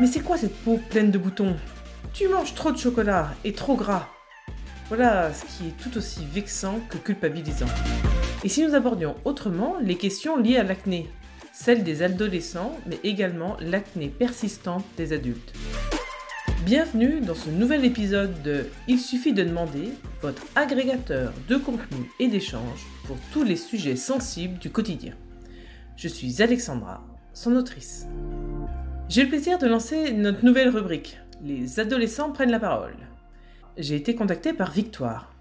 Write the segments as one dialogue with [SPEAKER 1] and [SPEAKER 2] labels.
[SPEAKER 1] Mais c'est quoi cette peau pleine de boutons Tu manges trop de chocolat et trop gras. Voilà ce qui est tout aussi vexant que culpabilisant. Et si nous abordions autrement les questions liées à l'acné, celle des adolescents, mais également l'acné persistante des adultes. Bienvenue dans ce nouvel épisode de Il suffit de demander, votre agrégateur de contenu et d'échanges pour tous les sujets sensibles du quotidien. Je suis Alexandra, son autrice. J'ai le plaisir de lancer notre nouvelle rubrique, Les adolescents prennent la parole. J'ai été contactée par Victoire.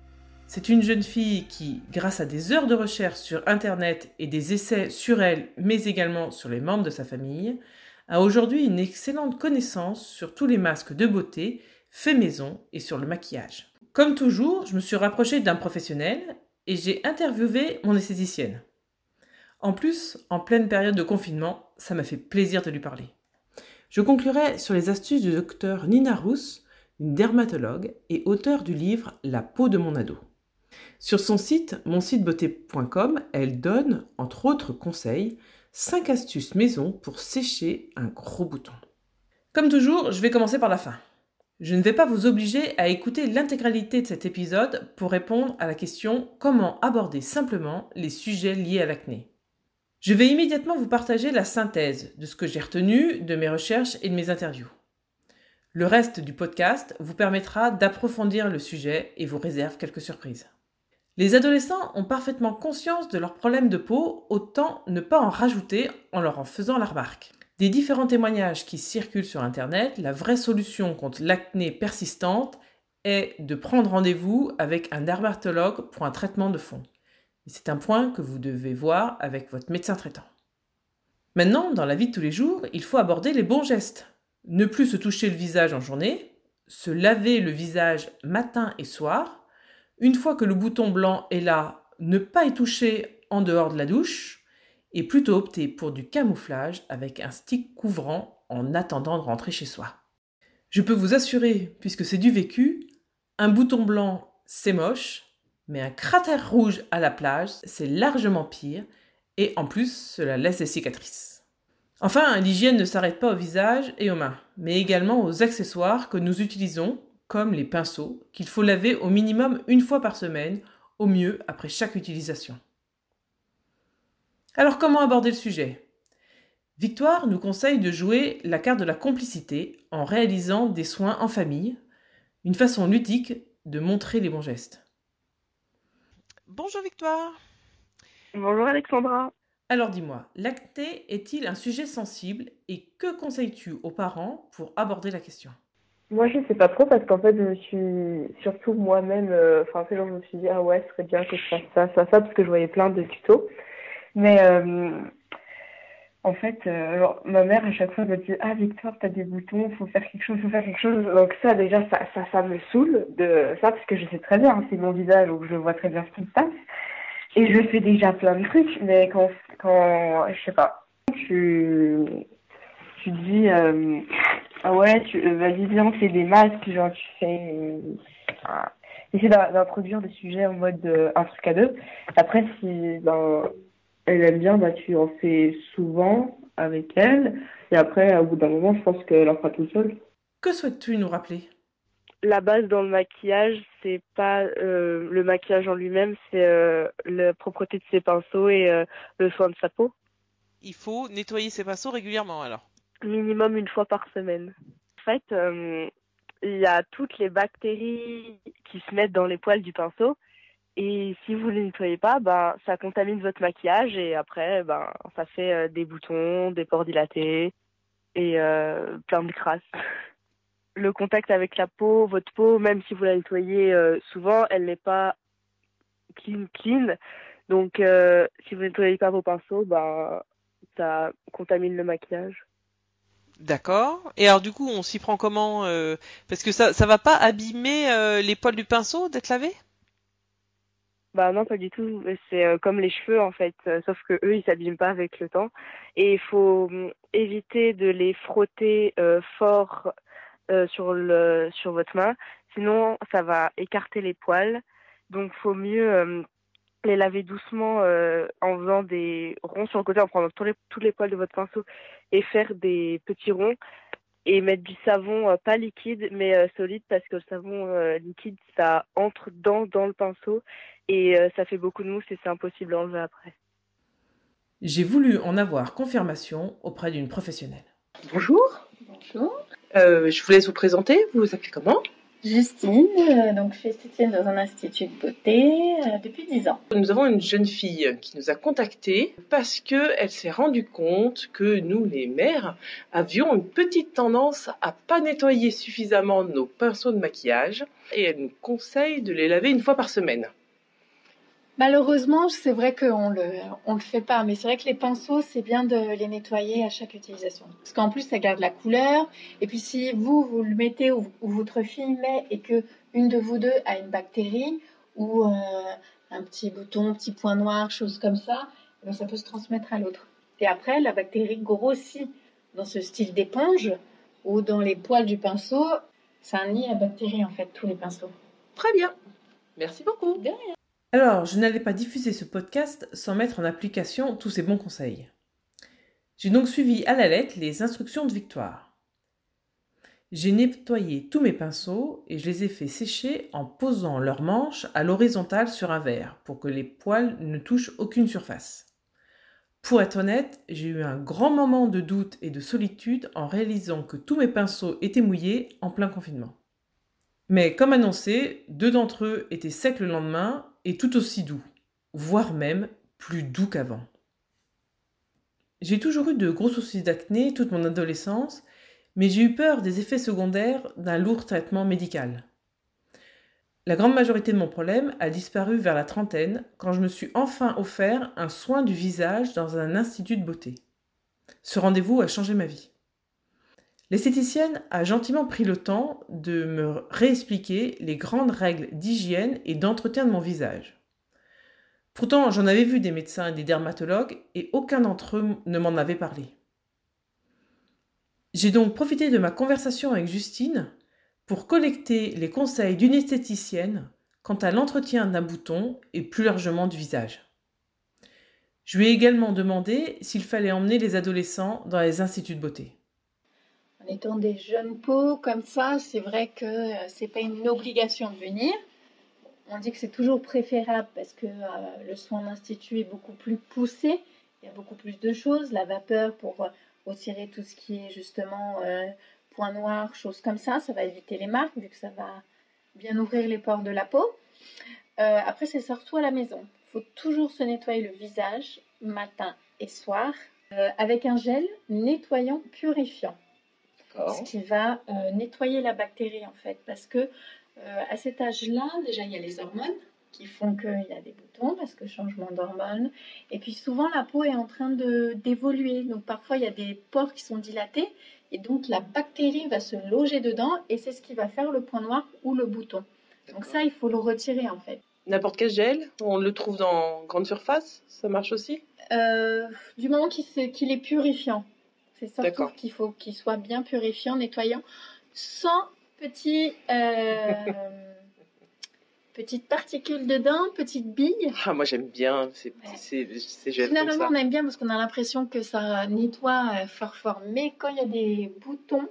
[SPEAKER 1] C'est une jeune fille qui, grâce à des heures de recherche sur Internet et des essais sur elle, mais également sur les membres de sa famille, a aujourd'hui une excellente connaissance sur tous les masques de beauté, faits maison et sur le maquillage. Comme toujours, je me suis rapprochée d'un professionnel et j'ai interviewé mon esthéticienne. En plus, en pleine période de confinement, ça m'a fait plaisir de lui parler. Je conclurai sur les astuces du docteur Nina Rousse, une dermatologue et auteure du livre La peau de mon ado. Sur son site monsitebeauté.com, elle donne, entre autres conseils, 5 astuces maison pour sécher un gros bouton. Comme toujours, je vais commencer par la fin. Je ne vais pas vous obliger à écouter l'intégralité de cet épisode pour répondre à la question comment aborder simplement les sujets liés à l'acné. Je vais immédiatement vous partager la synthèse de ce que j'ai retenu de mes recherches et de mes interviews. Le reste du podcast vous permettra d'approfondir le sujet et vous réserve quelques surprises. Les adolescents ont parfaitement conscience de leurs problèmes de peau, autant ne pas en rajouter en leur en faisant la remarque. Des différents témoignages qui circulent sur Internet, la vraie solution contre l'acné persistante est de prendre rendez-vous avec un dermatologue pour un traitement de fond. C'est un point que vous devez voir avec votre médecin traitant. Maintenant, dans la vie de tous les jours, il faut aborder les bons gestes. Ne plus se toucher le visage en journée, se laver le visage matin et soir. Une fois que le bouton blanc est là, ne pas y toucher en dehors de la douche et plutôt opter pour du camouflage avec un stick couvrant en attendant de rentrer chez soi. Je peux vous assurer, puisque c'est du vécu, un bouton blanc, c'est moche, mais un cratère rouge à la plage, c'est largement pire, et en plus, cela laisse des cicatrices. Enfin, l'hygiène ne s'arrête pas au visage et aux mains, mais également aux accessoires que nous utilisons, comme les pinceaux, qu'il faut laver au minimum une fois par semaine, au mieux après chaque utilisation. Alors comment aborder le sujet? Victoire nous conseille de jouer la carte de la complicité en réalisant des soins en famille, une façon ludique de montrer les bons gestes. Bonjour Victoire.
[SPEAKER 2] Bonjour Alexandra.
[SPEAKER 1] Alors dis-moi, l'acné est-il un sujet sensible et que conseilles-tu aux parents pour aborder la question?
[SPEAKER 2] Moi je ne sais pas trop parce qu'en fait je me suis surtout moi-même, euh, enfin euh, je me suis dit ah ouais ce serait bien que je fasse ça, ça, ça parce que je voyais plein de tutos. Mais euh, en fait, euh, ma mère à chaque fois me dit ah Victoire t'as des boutons, faut faire quelque chose, faut faire quelque chose. Donc ça déjà ça ça, ça me saoule de ça parce que je sais très bien hein, c'est mon visage donc je vois très bien ce qui se passe et je fais déjà plein de trucs mais quand quand je sais pas tu tu dis euh, ah ouais euh, vas-y viens c'est des masques genre tu fais essayer d'introduire des sujets en mode un truc à deux. Après si ben elle aime bien, bah, tu en fais souvent avec elle. Et après, au bout d'un moment, je pense qu'elle en fera tout seule.
[SPEAKER 1] Que souhaites-tu nous rappeler?
[SPEAKER 2] La base dans le maquillage, c'est pas euh, le maquillage en lui-même, c'est euh, la propreté de ses pinceaux et euh, le soin de sa peau.
[SPEAKER 1] Il faut nettoyer ses pinceaux régulièrement alors
[SPEAKER 2] Minimum une fois par semaine. En fait, il y a toutes les bactéries qui se mettent dans les poils du pinceau et si vous ne les nettoyez pas, ben, ça contamine votre maquillage et après, ben, ça fait euh, des boutons, des pores dilatés et euh, plein de crasses. Le contact avec la peau, votre peau, même si vous la nettoyez euh, souvent, elle n'est pas clean clean. Donc, si vous ne nettoyez pas vos pinceaux, ben, ça contamine le maquillage.
[SPEAKER 1] D'accord. Et alors du coup, on s'y prend comment Parce que ça, ça va pas abîmer les poils du pinceau d'être lavé?
[SPEAKER 2] Bah non, pas du tout. C'est euh, comme les cheveux en fait, euh, sauf que eux ils s'abîment pas avec le temps. Et il faut hum, éviter de les frotter euh, fort sur le sur votre main, sinon ça va écarter les poils. Donc faut mieux hum, les laver doucement en faisant des ronds sur le côté, en prenant tous les tous les poils de votre pinceau et faire des petits ronds et mettre du savon pas liquide mais solide parce que le savon liquide ça entre dans dans le pinceau et ça fait beaucoup de mousse et c'est impossible à enlever après.
[SPEAKER 1] J'ai voulu en avoir confirmation auprès d'une professionnelle.
[SPEAKER 3] Bonjour.
[SPEAKER 4] Bonjour.
[SPEAKER 3] je vous laisse vous présenter. Vous vous appelez comment?
[SPEAKER 4] Justine, euh, donc je suis esthéticienne dans un institut de beauté euh, depuis 10 ans.
[SPEAKER 3] Nous avons une jeune fille qui nous a contactés parce qu'elle s'est rendue compte que nous, les mères, avions une petite tendance à pas nettoyer suffisamment nos pinceaux de maquillage et elle nous conseille de les laver une fois par semaine.
[SPEAKER 4] Malheureusement, c'est vrai qu'on le, on le fait pas, mais c'est vrai que les pinceaux, c'est bien de les nettoyer à chaque utilisation. Parce qu'en plus, ça garde la couleur. Et puis, si vous, vous le mettez ou, votre fille met et que une de vous deux a une bactérie ou euh, un petit bouton, petit point noir, chose comme ça, eh ça peut se transmettre à l'autre. Et après, la bactérie grossit dans ce style d'éponge ou dans les poils du pinceau. C'est un nid à bactéries, en fait, tous les pinceaux.
[SPEAKER 3] Très bien. Merci beaucoup.
[SPEAKER 4] De rien.
[SPEAKER 1] Alors, je n'allais pas diffuser ce podcast sans mettre en application tous ces bons conseils. J'ai donc suivi à la lettre les instructions de Victoire. J'ai nettoyé tous mes pinceaux et je les ai fait sécher en posant leurs manches à l'horizontale sur un verre pour que les poils ne touchent aucune surface. Pour être honnête, j'ai eu un grand moment de doute et de solitude en réalisant que tous mes pinceaux étaient mouillés en plein confinement. Mais comme annoncé, deux d'entre eux étaient secs le lendemain et tout aussi doux, voire même plus doux qu'avant. J'ai toujours eu de gros soucis d'acné toute mon adolescence, mais j'ai eu peur des effets secondaires d'un lourd traitement médical. La grande majorité de mon problème a disparu vers la trentaine quand je me suis enfin offert un soin du visage dans un institut de beauté. Ce rendez-vous a changé ma vie. L'esthéticienne a gentiment pris le temps de me réexpliquer les grandes règles d'hygiène et d'entretien de mon visage. Pourtant, j'en avais vu des médecins et des dermatologues et aucun d'entre eux ne m'en avait parlé. J'ai donc profité de ma conversation avec Justine pour collecter les conseils d'une esthéticienne quant à l'entretien d'un bouton et plus largement du visage. Je lui ai également demandé s'il fallait emmener les adolescents dans les instituts de beauté
[SPEAKER 4] étant des jeunes peaux comme ça, c'est vrai que euh, c'est pas une obligation de venir. On dit que c'est toujours préférable parce que euh, le soin d'institut est beaucoup plus poussé. Il y a beaucoup plus de choses. La vapeur pour euh, retirer tout ce qui est justement point noir, choses comme ça. Ça va éviter les marques vu que ça va bien ouvrir les pores de la peau. après, c'est surtout à la maison. Il faut toujours se nettoyer le visage matin et soir avec un gel nettoyant purifiant ce qui va euh, nettoyer la bactérie en fait. Parce que euh, à cet âge-là, déjà il y a les hormones qui font qu'il y a des boutons parce que changement d'hormones. Et puis souvent la peau est en train de d'évoluer. Donc parfois il y a des pores qui sont dilatés et donc la bactérie va se loger dedans et c'est ce qui va faire le point noir ou le bouton. Donc ça il faut le retirer en fait.
[SPEAKER 3] N'importe quel gel, on le trouve dans grande surface, ça marche aussi?
[SPEAKER 4] Euh, Du moment qu'il est purifiant. C'est surtout qu'il faut qu'il soit bien purifiant, nettoyant, sans petits, euh, petites particules dedans, petites billes.
[SPEAKER 3] Ah, moi j'aime bien ces, ces, ces gels
[SPEAKER 4] Généralement, on aime bien parce qu'on a l'impression que ça nettoie euh, fort fort. Mais quand il y a des boutons,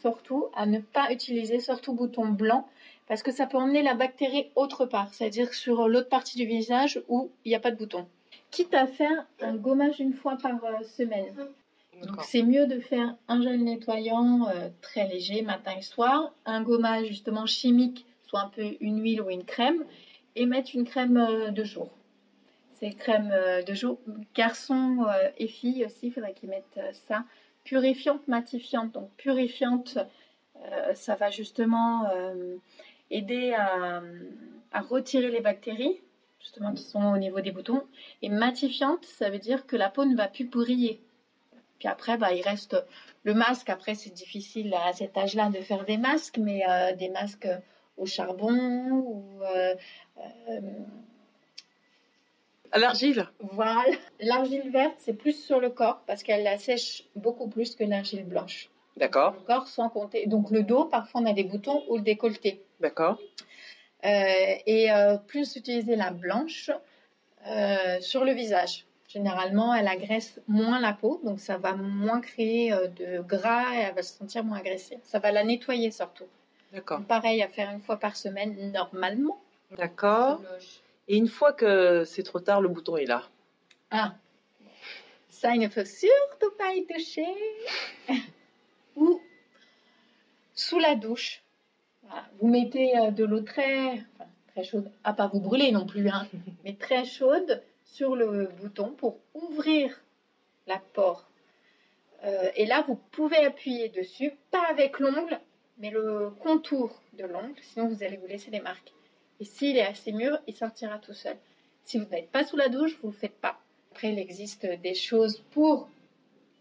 [SPEAKER 4] surtout, à ne pas utiliser, surtout boutons blancs, parce que ça peut emmener la bactérie autre part, c'est-à-dire sur l'autre partie du visage où il n'y a pas de bouton. Quitte à faire un gommage une fois par euh, semaine. Donc c'est mieux de faire un gel nettoyant euh, très léger matin et soir, un gommage justement chimique, soit un peu une huile ou une crème, et mettre une crème euh, de jour. C'est crème euh, de jour. Garçons et filles aussi, il faudrait qu'ils mettent ça. Purifiante, matifiante. Donc purifiante, ça va justement aider à, à retirer les bactéries justement qui sont au niveau des boutons. Et matifiante, ça veut dire que la peau ne va plus briller. Puis après, bah, il reste le masque. Après, c'est difficile à cet âge-là de faire des masques, mais euh, des masques au charbon ou. Euh, euh,
[SPEAKER 3] à l'argile
[SPEAKER 4] Voilà. L'argile verte, c'est plus sur le corps parce qu'elle la sèche beaucoup plus que l'argile blanche.
[SPEAKER 3] D'accord.
[SPEAKER 4] Le corps sans compter. Donc le dos, parfois on a des boutons ou le décolleté.
[SPEAKER 3] D'accord.
[SPEAKER 4] et plus utiliser la blanche sur le visage généralement, elle agresse moins la peau, donc ça va moins créer euh, de gras et elle va se sentir moins agressée. Ça va la nettoyer surtout.
[SPEAKER 3] D'accord.
[SPEAKER 4] Pareil à faire une fois par semaine normalement.
[SPEAKER 3] D'accord. Et une fois que c'est trop tard, le bouton est là.
[SPEAKER 4] Ah, ça, il ne faut surtout pas y toucher. Ou sous la douche. Voilà. Vous mettez euh, de l'eau très, enfin, très chaude, à pas vous brûler non plus, hein, mais très chaude sur le bouton pour ouvrir la pore. Euh, et là, vous pouvez appuyer dessus, pas avec l'ongle, mais le contour de l'ongle, sinon vous allez vous laisser des marques. Et s'il est assez mûr, il sortira tout seul. Si vous n'êtes pas sous la douche, vous ne le faites pas. Après, il existe des choses pour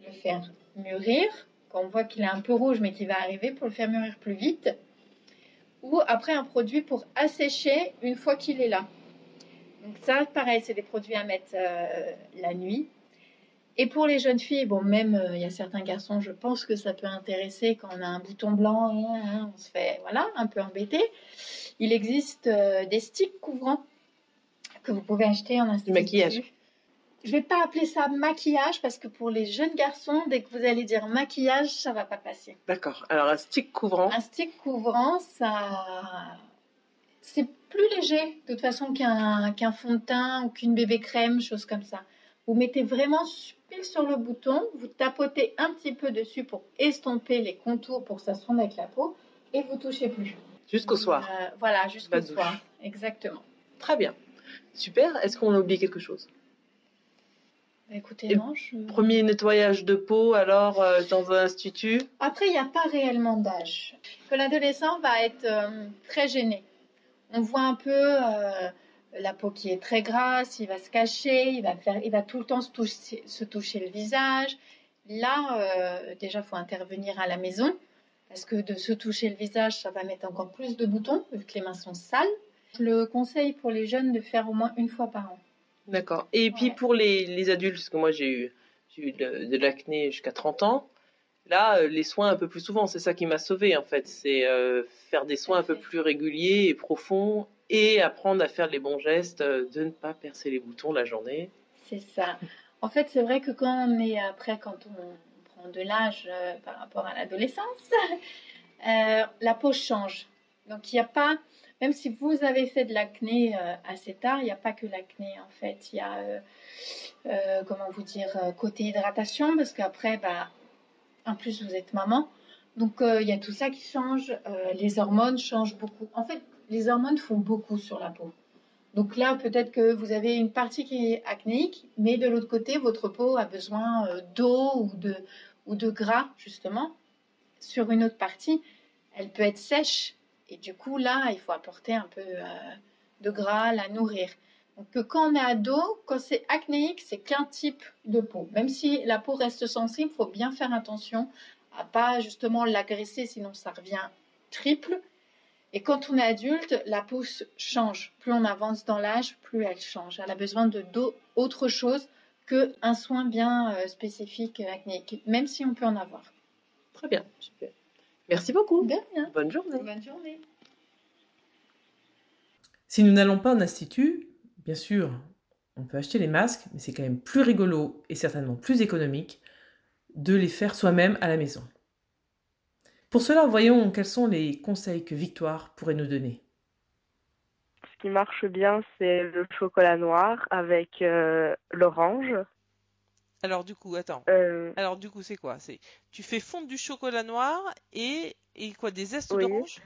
[SPEAKER 4] le faire mûrir. Quand on voit qu'il est un peu rouge, mais qu'il va arriver, pour le faire mûrir plus vite. Ou après, un produit pour assécher une fois qu'il est là. Donc ça, pareil, c'est des produits à mettre euh, la nuit. Et pour les jeunes filles, bon, même euh, il y a certains garçons, je pense que ça peut intéresser quand on a un bouton blanc, hein, hein, on se fait, voilà, un peu embêté. Il existe euh, des sticks couvrants que vous pouvez acheter en institut.
[SPEAKER 3] Du maquillage.
[SPEAKER 4] Je vais pas appeler ça maquillage parce que pour les jeunes garçons, dès que vous allez dire maquillage, ça va pas passer.
[SPEAKER 3] D'accord. Alors un stick couvrant.
[SPEAKER 4] Un stick couvrant, ça, c'est plus léger de toute façon qu'un qu'un fond de teint ou qu'une bébé crème, chose comme ça. Vous mettez vraiment pile sur le bouton, vous tapotez un petit peu dessus pour estomper les contours pour que ça se fonde avec la peau et vous touchez plus.
[SPEAKER 3] Jusqu'au soir.
[SPEAKER 4] Euh, voilà, jusqu'au
[SPEAKER 3] douche.
[SPEAKER 4] soir. Exactement.
[SPEAKER 3] Très bien. Super. Est-ce qu'on a oublié quelque chose?
[SPEAKER 4] Bah, écoutez,
[SPEAKER 3] Et
[SPEAKER 4] non, je-
[SPEAKER 3] Premier nettoyage de peau alors euh, dans un institut?
[SPEAKER 4] Après, il n'y a pas réellement d'âge. Que l'adolescent va être euh, très gêné. On voit un peu euh, la peau qui est très grasse, il va se cacher, il va, faire, il va tout le temps se toucher, se toucher le visage. Là, euh, déjà, il faut intervenir à la maison. Parce que de se toucher le visage, ça va mettre encore plus de boutons, vu que les mains sont sales. Je le conseille pour les jeunes de faire au moins une fois par an.
[SPEAKER 3] D'accord. Et puis pour les, les adultes, parce que moi j'ai eu, j'ai eu de, de l'acné jusqu'à 30 ans, là euh, les soins un peu plus souvent, c'est ça qui m'a sauvé en fait. C'est euh, faire des soins un peu plus réguliers et profonds et apprendre à faire les bons gestes, euh, de ne pas percer les boutons la journée.
[SPEAKER 4] C'est ça. En fait, c'est vrai que quand on est après, quand on prend de l'âge par rapport à l'adolescence, la peau change. Donc, il n'y a pas, même si vous avez fait de l'acné assez tard, il n'y a pas que l'acné en fait. Il y a, comment vous dire, côté hydratation, parce qu'après, bah, en plus, vous êtes maman. Donc, euh, il y a tout ça qui change. Euh, les hormones changent beaucoup. En fait, les hormones font beaucoup sur la peau. Donc là, peut-être que vous avez une partie qui est acnéique, mais de l'autre côté, votre peau a besoin euh, d'eau ou de, ou de gras, justement. Sur une autre partie, elle peut être sèche. Et du coup, là, il faut apporter un peu de gras, la nourrir. Donc que quand on est ado, quand c'est acnéique, c'est qu'un type de peau. Même si la peau reste sensible, il faut bien faire attention à pas justement l'agresser, sinon ça revient triple. Et quand on est adulte, la peau change. Plus on avance dans l'âge, plus elle change. Elle a besoin de d'autre chose qu'un soin bien euh, spécifique euh, acnéique, même si on peut en avoir.
[SPEAKER 3] Très bien, super. Merci beaucoup.
[SPEAKER 4] De rien.
[SPEAKER 3] Bonne journée.
[SPEAKER 4] Bonne journée.
[SPEAKER 1] Si nous n'allons pas en institut, bien sûr, on peut acheter les masques, mais c'est quand même plus rigolo et certainement plus économique de les faire soi-même à la maison. Pour cela, voyons quels sont les conseils que Victoire pourrait nous donner.
[SPEAKER 2] Ce qui marche bien, c'est le chocolat noir avec euh, l'orange.
[SPEAKER 5] Alors du coup, attends.
[SPEAKER 2] Euh,
[SPEAKER 5] Alors du coup, c'est quoi? C'est tu fais fondre du chocolat noir et et quoi des zestes
[SPEAKER 2] Oui.
[SPEAKER 5] d'orange?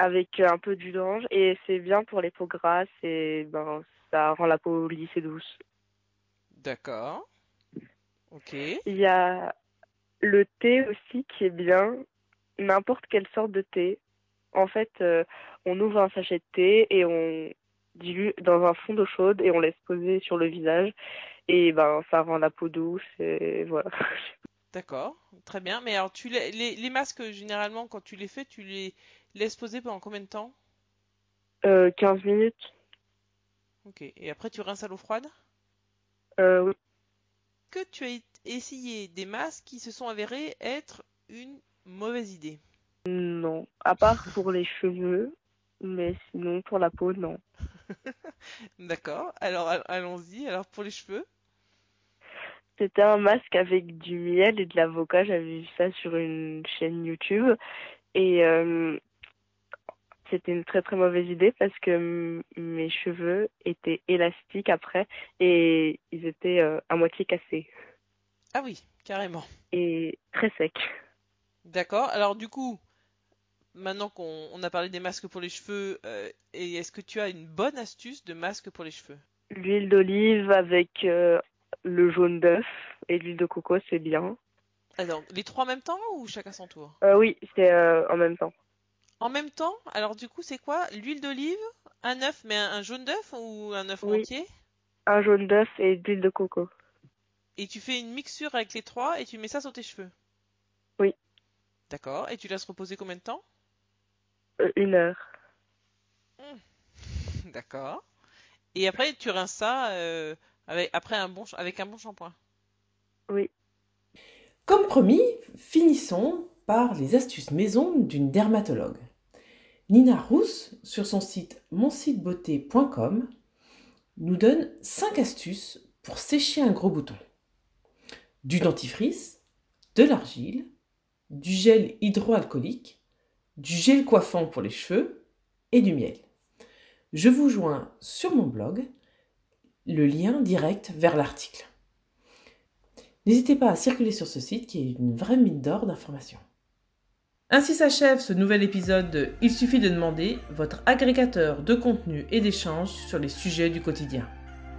[SPEAKER 2] Avec un peu d'huile d'orange et c'est bien pour les peaux grasses et ben ça rend la peau lisse et douce.
[SPEAKER 5] D'accord. Ok.
[SPEAKER 2] Il y a le thé aussi qui est bien, n'importe quelle sorte de thé. En fait, euh, on ouvre un sachet de thé et on dilue dans un fond d'eau chaude et on laisse poser sur le visage et ben ça rend la peau douce et voilà.
[SPEAKER 5] D'accord. Très bien. Mais alors tu les, les, les masques généralement quand tu les fais, tu les laisses poser pendant combien de temps?
[SPEAKER 2] Euh, 15 minutes.
[SPEAKER 5] Ok. Et après tu rinces à l'eau froide?
[SPEAKER 2] Euh, oui.
[SPEAKER 5] Que tu as essayé des masques qui se sont avérés être une mauvaise idée?
[SPEAKER 2] Non, à part pour les cheveux, mais sinon pour la peau, non.
[SPEAKER 5] D'accord. Alors all- allons-y. Alors pour les cheveux?
[SPEAKER 2] C'était un masque avec du miel et de l'avocat. J'avais vu ça sur une chaîne YouTube. Et euh, c'était une très très mauvaise idée parce que mes cheveux étaient élastiques après et ils étaient euh, à moitié cassés.
[SPEAKER 5] Ah oui, carrément.
[SPEAKER 2] Et très secs.
[SPEAKER 5] D'accord. Alors du coup, maintenant qu'on a parlé des masques pour les cheveux, euh, est-ce que tu as une bonne astuce de masque pour les cheveux?
[SPEAKER 2] L'huile d'olive avec le jaune d'œuf et l'huile de coco, c'est bien.
[SPEAKER 5] Alors, les trois en même temps ou chacun son tour?
[SPEAKER 2] Euh, Oui, c'est euh, en même temps.
[SPEAKER 5] En même temps Alors, du coup, c'est quoi? L'huile d'olive, un œuf, mais un, jaune d'œuf ou un œuf entier?
[SPEAKER 2] Un jaune d'œuf et d'huile de coco.
[SPEAKER 5] Et tu fais une mixture avec les trois et tu mets ça sur tes cheveux?
[SPEAKER 2] Oui.
[SPEAKER 5] D'accord. Et tu laisses reposer combien de temps?
[SPEAKER 2] Euh, Une heure.
[SPEAKER 5] D'accord. Et après, tu rinces ça avec, après un bon, avec un bon shampoing?
[SPEAKER 2] Oui.
[SPEAKER 1] Comme promis, finissons par les astuces maison d'une dermatologue. Nina Rousse, sur son site monsitebeauté.com, nous donne 5 astuces pour sécher un gros bouton. Du dentifrice, de l'argile, du gel hydroalcoolique, du gel coiffant pour les cheveux et du miel. Je vous joins sur mon blog le lien direct vers l'article. N'hésitez pas à circuler sur ce site qui est une vraie mine d'or d'informations. Ainsi s'achève ce nouvel épisode de Il suffit de demander, votre agrégateur de contenu et d'échanges sur les sujets du quotidien.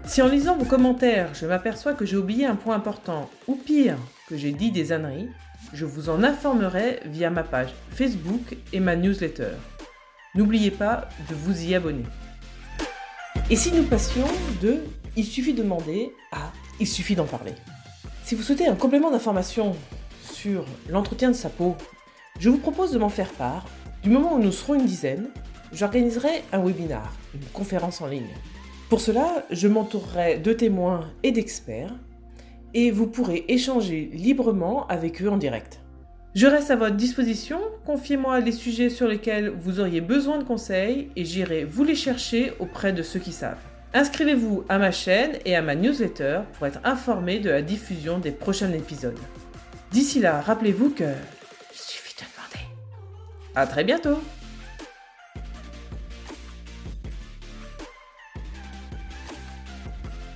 [SPEAKER 1] Si en lisant vos commentaires, je m'aperçois que j'ai oublié un point important, ou pire, que j'ai dit des âneries, je vous en informerai via ma page Facebook et ma newsletter. N'oubliez pas de vous y abonner. Et si nous passions de il suffit de demander à il suffit d'en parler Si vous souhaitez un complément d'information sur l'entretien de sa peau, je vous propose de m'en faire part. Du moment où nous serons une dizaine, j'organiserai un webinar, une conférence en ligne. Pour cela, je m'entourerai de témoins et d'experts et vous pourrez échanger librement avec eux en direct. Je reste à votre disposition, confiez-moi les sujets sur lesquels vous auriez besoin de conseils et j'irai vous les chercher auprès de ceux qui savent. Inscrivez-vous à ma chaîne et à ma newsletter pour être informé de la diffusion des prochains épisodes. D'ici là, rappelez-vous que... À très bientôt